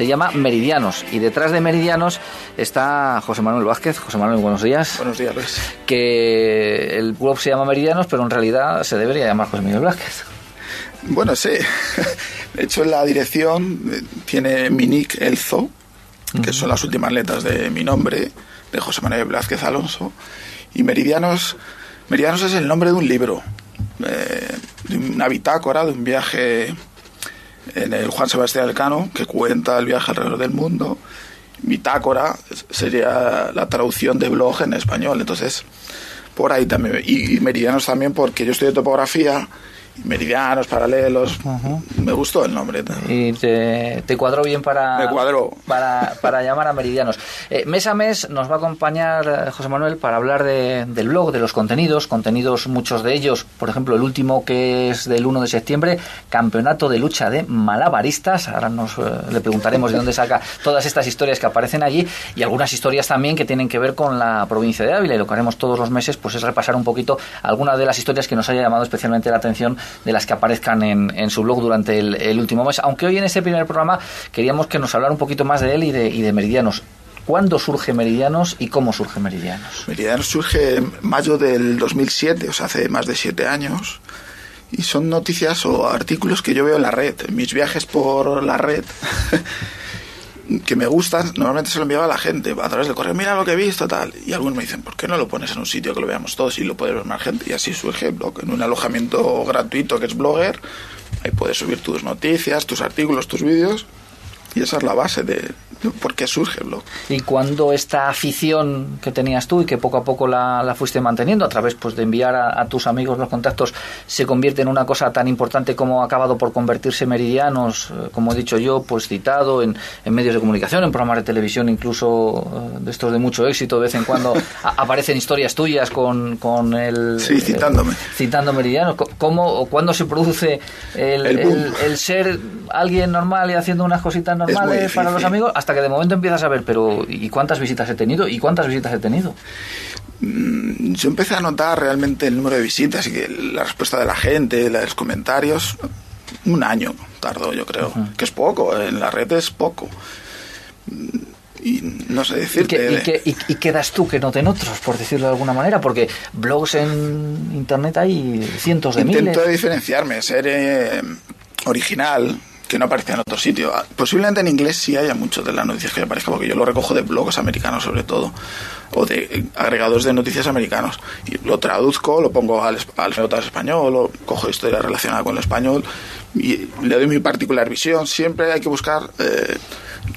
se llama Meridianos y detrás de Meridianos está José Manuel Vázquez. José Manuel, buenos días. Buenos días, Luis. Que el blog se llama Meridianos, pero en realidad se debería llamar José Manuel Vázquez. Bueno, sí. De hecho, en la dirección eh, tiene mi nick Elzo, que son las últimas letras de mi nombre, de José Manuel Vázquez Alonso. Y Meridianos, Meridianos es el nombre de un libro, eh, de una bitácora, de un viaje en el Juan Sebastián Elcano, que cuenta el viaje alrededor del mundo. Bitácora sería la traducción de blog en español, entonces por ahí también. Y, y Meridianos también porque yo estudio topografía meridianos, paralelos. Me gustó el nombre. Y te, te, cuadró bien para, Me cuadró. para, para llamar a meridianos. Eh, mes a mes nos va a acompañar eh, José Manuel para hablar de, del blog, de los contenidos, contenidos muchos de ellos, por ejemplo, el último que es del 1 de septiembre, Campeonato de Lucha de Malabaristas. Ahora nos eh, le preguntaremos de dónde saca todas estas historias que aparecen allí y algunas historias también que tienen que ver con la provincia de Ávila y lo que haremos todos los meses pues es repasar un poquito algunas de las historias que nos haya llamado especialmente la atención de las que aparezcan en, en su blog durante el, último mes. Aunque hoy en este primer programa queríamos que nos hablara un poquito más de él y de, y de Meridianos. ¿Cuándo surge Meridianos y cómo surge Meridianos? Meridianos surge en mayo del 2007, o sea, hace más de siete años. Y son noticias o artículos que yo veo en la red, en mis viajes por la red. que me gustan, normalmente se lo enviaba a la gente a través del correo, mira lo que he visto, tal. Y algunos me dicen, ¿por qué no lo pones en un sitio que lo veamos todos y lo puede ver más gente? Y así surge en un alojamiento gratuito que es Blogger. Ahí puedes subir tus noticias, tus artículos, tus vídeos. Y esa es la base de, de por qué surge el blog. Y cuando esta afición que tenías tú y que poco a poco la, la fuiste manteniendo a través pues, de enviar a, a, tus amigos los contactos se convierte en una cosa tan importante como ha acabado por convertirse Meridianos, eh, como he dicho yo, pues citado en, en, medios de comunicación, en programas de televisión, incluso eh, de estos de mucho éxito, de vez en cuando a, aparecen historias tuyas con, con el... Sí, citándome. El, citando Meridianos. ¿Cómo o cuándo se produce el, el, el ser alguien normal y haciendo unas cositas normales para los amigos hasta que de momento empiezas a ver, pero ¿y cuántas visitas he tenido? ¿Y cuántas visitas he tenido? Mm, Yo empecé a notar realmente el número de visitas y que la respuesta de la gente, los comentarios, un año tardó, yo creo, uh -huh. que es poco, en la red es poco. Y no sé decirte. ¿Y qué, y, qué, y, qué, das tú que noten otros, por decirlo de alguna manera? Porque blogs en internet hay cientos de Intento miles. Intento diferenciarme, ser eh, original, que no aparece en otro sitio. Posiblemente en inglés sí haya mucho de las noticias que aparezca, porque yo lo recojo de blogs americanos sobre todo, o de agregados de noticias americanos. Y lo traduzco, lo pongo al, al español, o cojo historia relacionada con el español, y le doy mi particular visión. Siempre hay que buscar... Eh,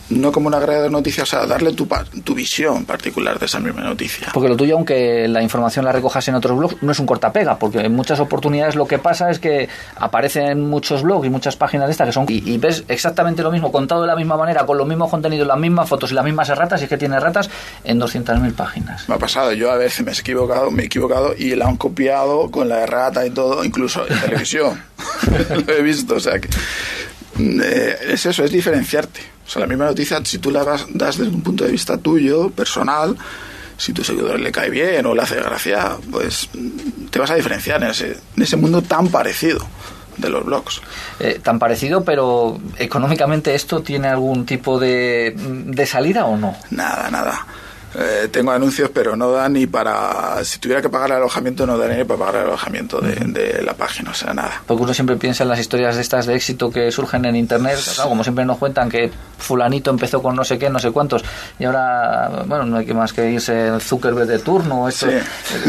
no como una agregado de noticias, o sea, darle tu, tu visión particular de esa misma noticia. Porque lo tuyo, aunque la información la recojas en otros blogs, no es un cortapega, porque en muchas oportunidades lo que pasa es que aparecen muchos blogs y muchas páginas de estas que son. Y, y ves exactamente lo mismo, contado de la misma manera, con los mismos contenidos, las mismas fotos y las mismas erratas, y es que tiene ratas en 200.000 páginas. Me ha pasado, yo a veces me he equivocado, me he equivocado y la han copiado con la errata y todo, incluso en televisión. lo he visto, o sea que. Eh, es eso, es diferenciarte. O sea, la misma noticia, si tú la das, das desde un punto de vista tuyo, personal, si tu seguidor le cae bien o le hace gracia, pues te vas a diferenciar en ese, en ese mundo tan parecido de los blogs. Eh, tan parecido, pero económicamente esto tiene algún tipo de, de salida o no? Nada, nada. Eh, tengo anuncios, pero no da ni para. Si tuviera que pagar el alojamiento, no daría ni para pagar el alojamiento de, de, la página, o sea, nada. Porque uno siempre piensa en las historias de estas de éxito que surgen en internet, claro, como siempre nos cuentan que Fulanito empezó con no sé qué, no sé cuántos, y ahora, bueno, no hay que más que irse Zuckerberg de turno, esto, sí.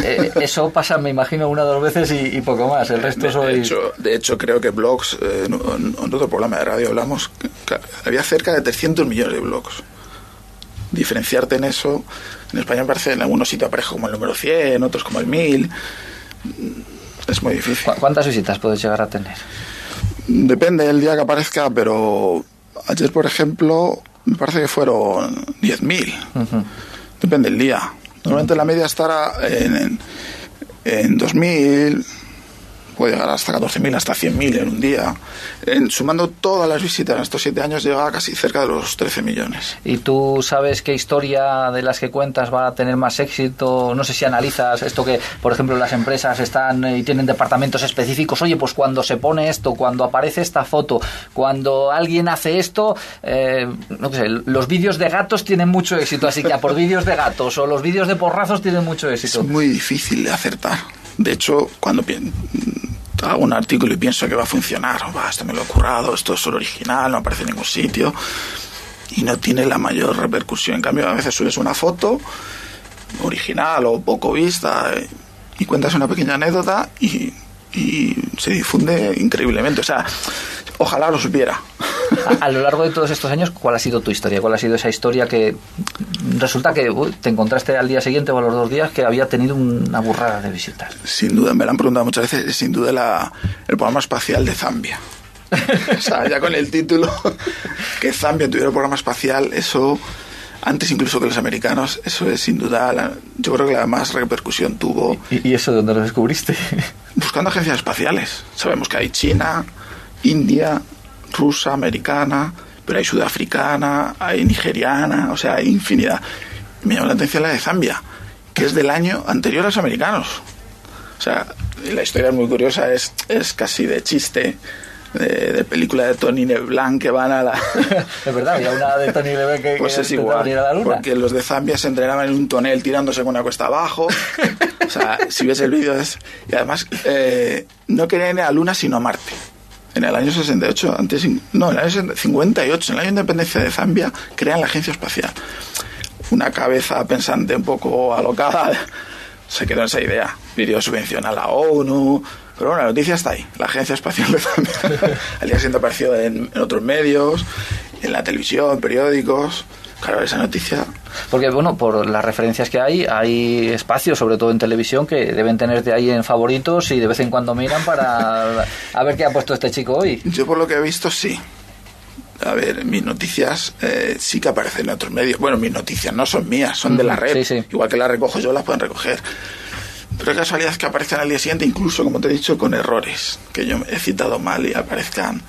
eh, eso pasa, me imagino, una o dos veces y, y, poco más. El resto de, soy. De hecho, de hecho creo que blogs, eh, en, en otro programa de radio hablamos, había cerca de 300 millones de blogs diferenciarte en eso. En España me parece en algunos sitios aparece como el número 100, otros como el 1000. Es muy difícil. ¿Cuántas visitas puedes llegar a tener? Depende del día que aparezca, pero ayer, por ejemplo, me parece que fueron 10.000. Uh -huh. Depende del día. Normalmente la media estará en, en, en 2.000, puede llegar hasta 14.000, hasta 100.000 en un día. En, sumando todas las visitas en estos siete años, llega a casi cerca de los 13 millones. ¿Y tú sabes qué historia de las que cuentas va a tener más éxito? No sé si analizas esto que, por ejemplo, las empresas están y tienen departamentos específicos. Oye, pues cuando se pone esto, cuando aparece esta foto, cuando alguien hace esto, eh, no sé, los vídeos de gatos tienen mucho éxito, así que a por vídeos de gatos o los vídeos de porrazos tienen mucho éxito. Es muy difícil de acertar. De hecho, cuando hago un artículo y pienso que va a funcionar, va, esto me lo he currado, esto es solo original, no aparece en ningún sitio, y no tiene la mayor repercusión. En cambio, a veces subes una foto original o poco vista eh, y cuentas una pequeña anécdota y, y se difunde increíblemente. O sea, ojalá lo supiera. A, lo largo de todos estos años, ¿cuál ha sido tu historia? ¿Cuál ha sido esa historia que resulta que te encontraste al día siguiente o a los dos días que había tenido una burrada de visitas? Sin duda, me lo han preguntado muchas veces, sin duda la, el programa espacial de Zambia. o sea, ya con el título que Zambia tuviera el programa espacial, eso antes incluso que los americanos, eso es sin duda, la, yo creo que la más repercusión tuvo. ¿Y, ¿Y, eso de dónde lo descubriste? Buscando agencias espaciales. Sabemos que hay China, India, rusa, americana, pero hay sudafricana, hay nigeriana, o sea, hay infinidad. Me llamó la atención la de Zambia, que es del año anterior a los americanos. O sea, la historia es muy curiosa, es, es casi de chiste. De, película de Tony Leblanc que van a la... es verdad, había una de Tony Leblanc que, pues es igual, a la luna. porque los de Zambia se entrenaban en un tonel tirándose con una cuesta abajo. o sea, si ves el vídeo es... Y además, eh, no querían ir a la luna sino a Marte en el año 68, antes, no, en el año 58, en el año de independencia de Zambia, crean la agencia espacial. Una cabeza pensante un poco alocada se quedó en esa idea. Pidió subvención a la ONU, pero bueno, la noticia está ahí. La Agencia Espacial de Zambia al día siguiente apareció en, en otros medios, en la televisión, periódicos. Claro, esa noticia. Porque, bueno, por las referencias que hay, hay espacios, sobre todo en televisión, que deben tenerte ahí en favoritos y de vez en cuando miran para a ver qué ha puesto este chico hoy. Yo, por lo que he visto, sí. A ver, mis noticias eh, sí que aparecen en otros medios. Bueno, mis noticias no son mías, son de la red. Sí, sí. Igual que las recojo yo, las pueden recoger. Pero es casualidad que aparezcan al día siguiente, incluso, como te he dicho, con errores, que yo he citado mal y aparezcan.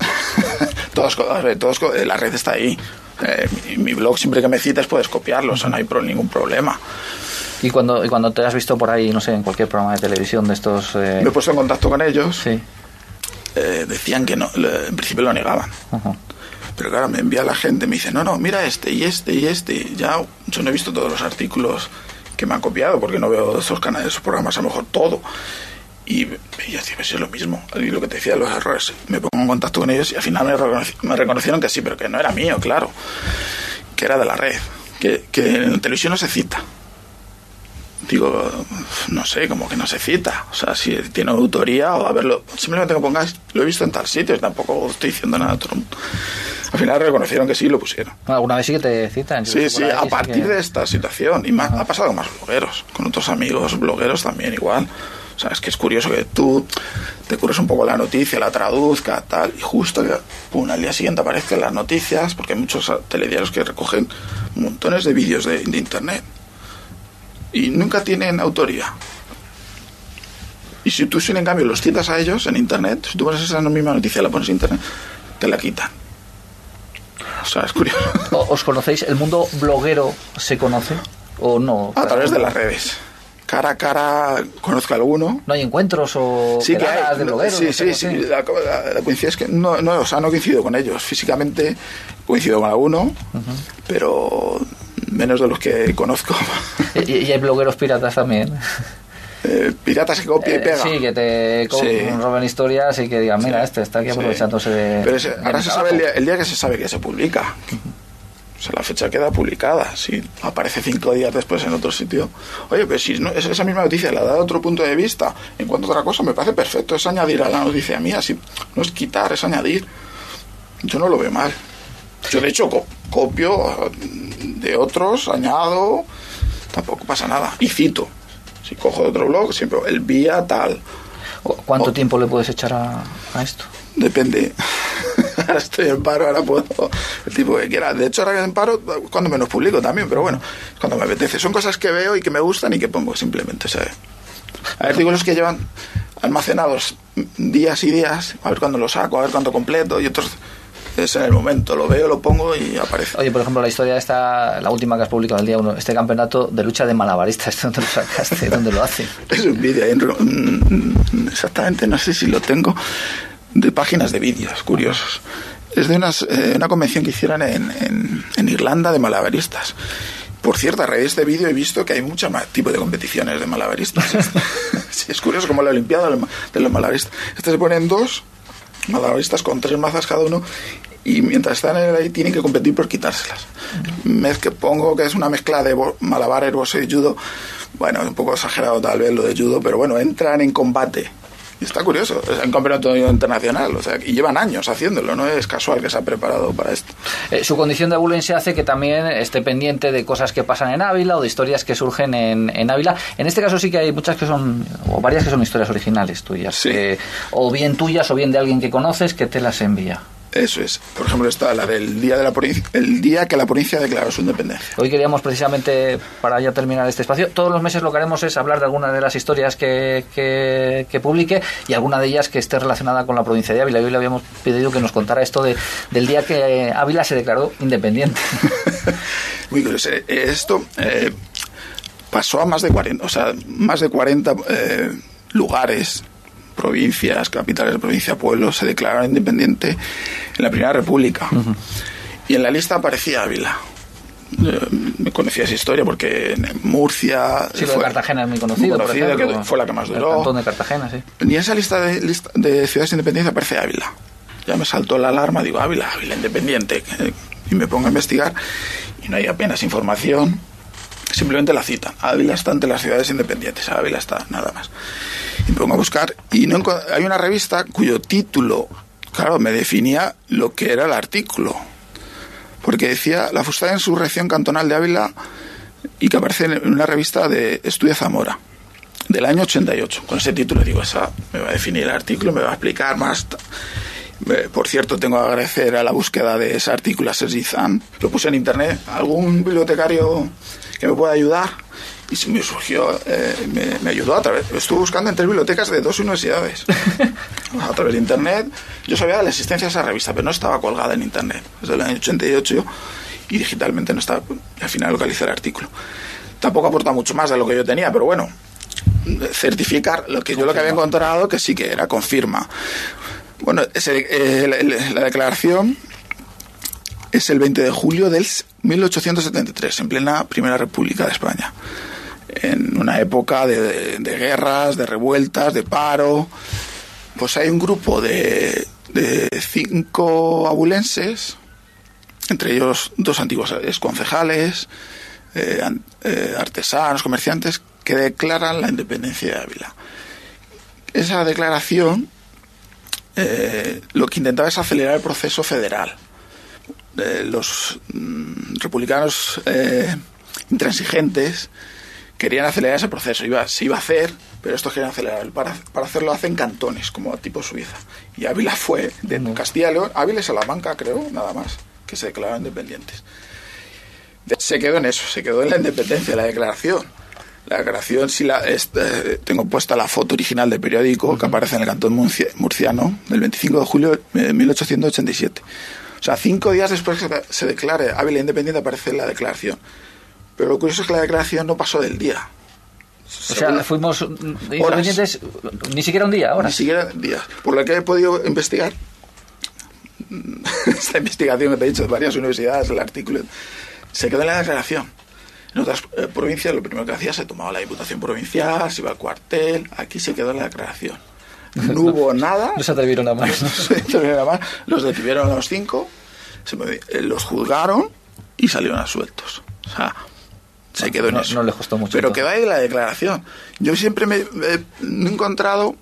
todos, a ver, todos, la red está ahí. Eh, mi, mi, blog, siempre que me cites, puedes copiarlo, o sea, no hay pro, ningún problema. ¿Y cuando, y cuando te has visto por ahí, no sé, en cualquier programa de televisión de estos... Eh... Me he puesto en contacto con ellos. Sí. Eh, decían que no, en principio lo negaban. Ajá. Pero claro, me envía la gente, me dice, no, no, mira este y este y este. Ya, yo no he visto todos los artículos que me han copiado, porque no veo esos canales, esos programas, a lo mejor todo. Y, y yo decía, es lo mismo. Y lo que te decía, los errores. Me pongo en contacto con ellos y al final me, reconoci me reconocieron que sí, pero que no era mío, claro. Que era de la red. Que, que en televisión no se cita. Digo, no sé, como que no se cita. O sea, si tiene autoría o a verlo. Simplemente que pongáis, lo he visto en tal sitio, tampoco estoy diciendo nada. Al final reconocieron que sí lo pusieron. ¿Alguna vez sí que te citan? Sí, sí, a partir que... de esta situación. Y más, ha pasado con más blogueros, con otros amigos blogueros también igual. O sea, es que es curioso que tú te curres un poco la noticia, la traduzca, tal, y justo pum, al día siguiente aparezcan las noticias, porque hay muchos telediarios que recogen montones de vídeos de, de internet y nunca tienen autoría. Y si tú, sin en cambio, los citas a ellos en internet, si tú pones esa misma noticia y la pones en internet, te la quitan. O sea, es curioso. ¿Os conocéis? ¿El mundo bloguero se conoce o no? A través de las redes cara a cara conozco a alguno. ¿No hay encuentros o sí que hay, de blogueros? Sí, sí, sí. La, la, la, coincidencia es que no, no, o sea, no coincido con ellos. Físicamente coincido con alguno, uh -huh. pero menos de los que conozco. ¿Y, y hay blogueros piratas también? Eh, piratas que copia eh, y pega. Sí, que te sí. roben historias y que digan, mira, sí. este está aquí aprovechándose sí. de. Pero ese, ahora se sabe el día, el día, que se sabe que se publica. O sea, la fecha queda publicada. Si aparece cinco días después en otro sitio. Oye, pero si no, esa misma noticia la da otro punto de vista, en cuanto a otra cosa, me parece perfecto. Es añadir a la noticia mía. Si, no es quitar, es añadir. Yo no lo veo mal. Yo, de hecho, co copio de otros, añado. Tampoco pasa nada. Y cito. Si cojo de otro blog, siempre el vía tal. ¿Cuánto o, tiempo le puedes echar a, a esto? Depende. Ahora estoy en paro, ahora puedo el tipo que quiera. De hecho, ahora que en paro, cuando menos publico también, pero bueno, cuando me apetece. Son cosas que veo y que me gustan y que pongo simplemente, ¿sabes? Artículos que llevan almacenados días y días, a ver cuándo lo saco, a ver cuánto completo, y otros es en el momento, lo veo, lo pongo y aparece. Oye, por ejemplo, la historia esta, la última que has publicado el día 1, este campeonato de lucha de malabaristas, ¿dónde lo sacaste? ¿Dónde lo hace? es un vídeo, mm, exactamente, no sé si lo tengo, de páginas de vídeos curiosos. Es de unas, eh, una convención que hicieron en, en, en Irlanda de malabaristas. Por cierto, a raíz de este vídeo he visto que hay muchos tipo de competiciones de malabaristas. sí, es curioso como la Olimpiada de los malabaristas. Este se ponen dos malabaristas con tres mazas cada uno y mientras están ahí tienen que competir por quitárselas. Mez que pongo que es una mezcla de malabar, boxeo y judo. Bueno, un poco exagerado tal vez lo de judo, pero bueno, entran en combate está curioso, es un campeonato internacional, o sea, y llevan años haciéndolo, no es casual que se ha preparado para esto. Eh, su condición de abulense hace que también esté pendiente de cosas que pasan en Ávila o de historias que surgen en, en Ávila. En este caso sí que hay muchas que son, o varias que son historias originales tuyas, o bien tuyas o bien de alguien que conoces que te las envía. Eso es. Por ejemplo, está la del día de la el día que la provincia declaró su independencia. Hoy queríamos precisamente, para ya terminar este espacio, todos los meses lo que haremos es hablar de alguna de las historias que, que, publique y alguna de ellas que esté relacionada con la provincia de Ávila. Hoy le habíamos pedido que nos contara esto de, del día que Ávila se declaró independiente. Muy curioso. Esto eh, pasó a más de 40, o sea, más de 40 eh, lugares provincias, capitales de provincia, pueblos, se declararon independiente en la Primera República. Y en la lista aparecía Ávila. Eh, me conocía esa historia porque en Murcia. Sí, fue, de Cartagena es muy conocido. que fue la que más duró. El cantón de Cartagena, sí. Y en esa lista de, de ciudades independientes aparece Ávila. Ya me saltó la alarma, digo, Ávila, Ávila independiente. Y me pongo a investigar y no hay apenas información. Simplemente la cita. Ávila está ante las ciudades independientes. Ávila está, nada más y pongo a buscar y no hay una revista cuyo título, claro, me definía lo que era el artículo. Porque decía la frustrada insurrección cantonal de Ávila y que aparece en una revista de Estudia Zamora del año 88. Con ese título digo, esa me va a definir el artículo, me va a explicar más. Por cierto, tengo que agradecer a la búsqueda de ese artículo a Sergi Zan. Lo puse en internet. ¿Algún bibliotecario que me pueda ayudar? y me surgió, eh, me, ayudó a través, estuve buscando en tres bibliotecas de dos universidades, a través de internet. Yo sabía de la existencia de esa revista, pero no estaba colgada en internet, desde el año 88 y digitalmente no estaba, al final localicé el artículo. Tampoco aporta mucho más de lo que yo tenía, pero bueno, certificar lo que yo lo que había encontrado que sí que era confirma. Bueno, la declaración es el 20 de julio del 1873, en plena Primera República de España en una época de, guerras, de revueltas, de paro, pues hay un grupo de, cinco abulenses, entre ellos dos antiguos concejales, eh, eh, artesanos, comerciantes, que declaran la independencia de Ávila. Esa declaración eh, lo que intentaba es acelerar el proceso federal. los mm, republicanos intransigentes querían acelerar ese proceso. Iba, se iba a hacer, pero estos querían acelerar. Para, para hacerlo hacen cantones, como tipo Suiza. Y Ávila fue de Castilla y León, Ávila y Salamanca, creo, nada más, que se declararon independientes. Se quedó en eso, se quedó en la independencia, la declaración. La declaración, si la, este, tengo puesta la foto original del periódico que aparece en el cantón murciano del 25 de julio de 1887. O sea, cinco días después que se declare Ávila independiente aparece la declaración. Pero lo curioso es que la declaración no pasó del día. O sea, fuimos independientes ni siquiera un día ahora. Ni siquiera días. Por lo que he podido investigar, esta investigación que te he dicho de varias universidades, el artículo, se quedó en la declaración. En otras eh, provincias lo primero que hacía se tomaba la diputación provincial, se iba al cuartel, aquí se quedó la declaración. No hubo nada. No se atrevieron a más. No se atrevieron a más. Los detuvieron a los cinco, eh, los juzgaron y salieron sueltos. O sea, se quedó en eso. No le costó mucho. Pero quedó ahí la declaración. Yo siempre me, he encontrado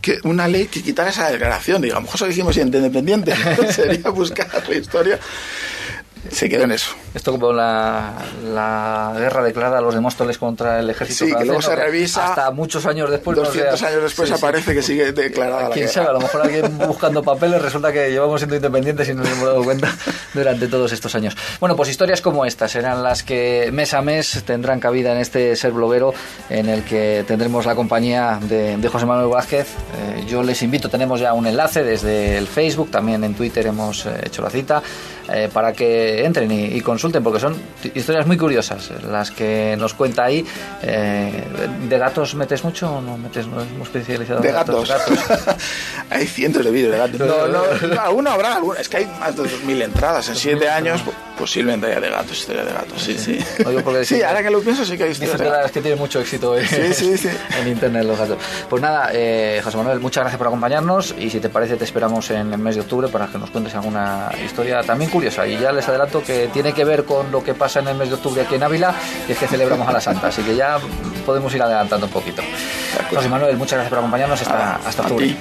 que una ley que quitara esa declaración. Digamos, a lo mejor dijimos independiente. Sería buscar la historia. Se quedó en eso. Esto como la, la guerra declarada a los de Móstoles contra el ejército Sí, que francés, luego ¿no? se revisa. Hasta muchos años después. no 200 sea- años después Sí, sí. aparece que sigue declarada la Quién guerra. sabe, a lo mejor alguien buscando papeles resulta que llevamos siendo independientes y no nos hemos dado cuenta durante todos estos años. Bueno, pues historias como estas serán las que mes a mes tendrán cabida en este ser bloguero en el que tendremos la compañía de, de José Manuel Vázquez. Eh, yo les invito, tenemos ya un enlace desde el Facebook, también en Twitter hemos eh, hecho la cita, eh, para que entren y, y consulten, porque son historias muy curiosas las que nos cuenta ahí. Eh, ¿De gatos metes mucho o no metes? No es muy especializado en De gatos. hay cientos de vídeos de gatos. No, no, no, alguno habrá, alguno. Es que hay más de 2.000 entradas. En 7 años posiblemente haya de gatos, historia de gatos. Sí, sí. No, yo porque Sí, ahora que lo pienso sí que hay que de gatos. es que tiene mucho éxito en, Sí, sí, sí. en internet los gatos. Pues nada, eh, José Manuel, muchas gracias por acompañarnos y si te parece te esperamos en el mes de octubre para que nos cuentes alguna historia también curiosa. Y ya les adelanto que tiene que ver con lo que pasa en el mes de octubre aquí en Ávila, que es que celebramos a la Santa, así que ya podemos ir adelantando un poquito. José Manuel, muchas gracias por acompañarnos hasta, hasta octubre.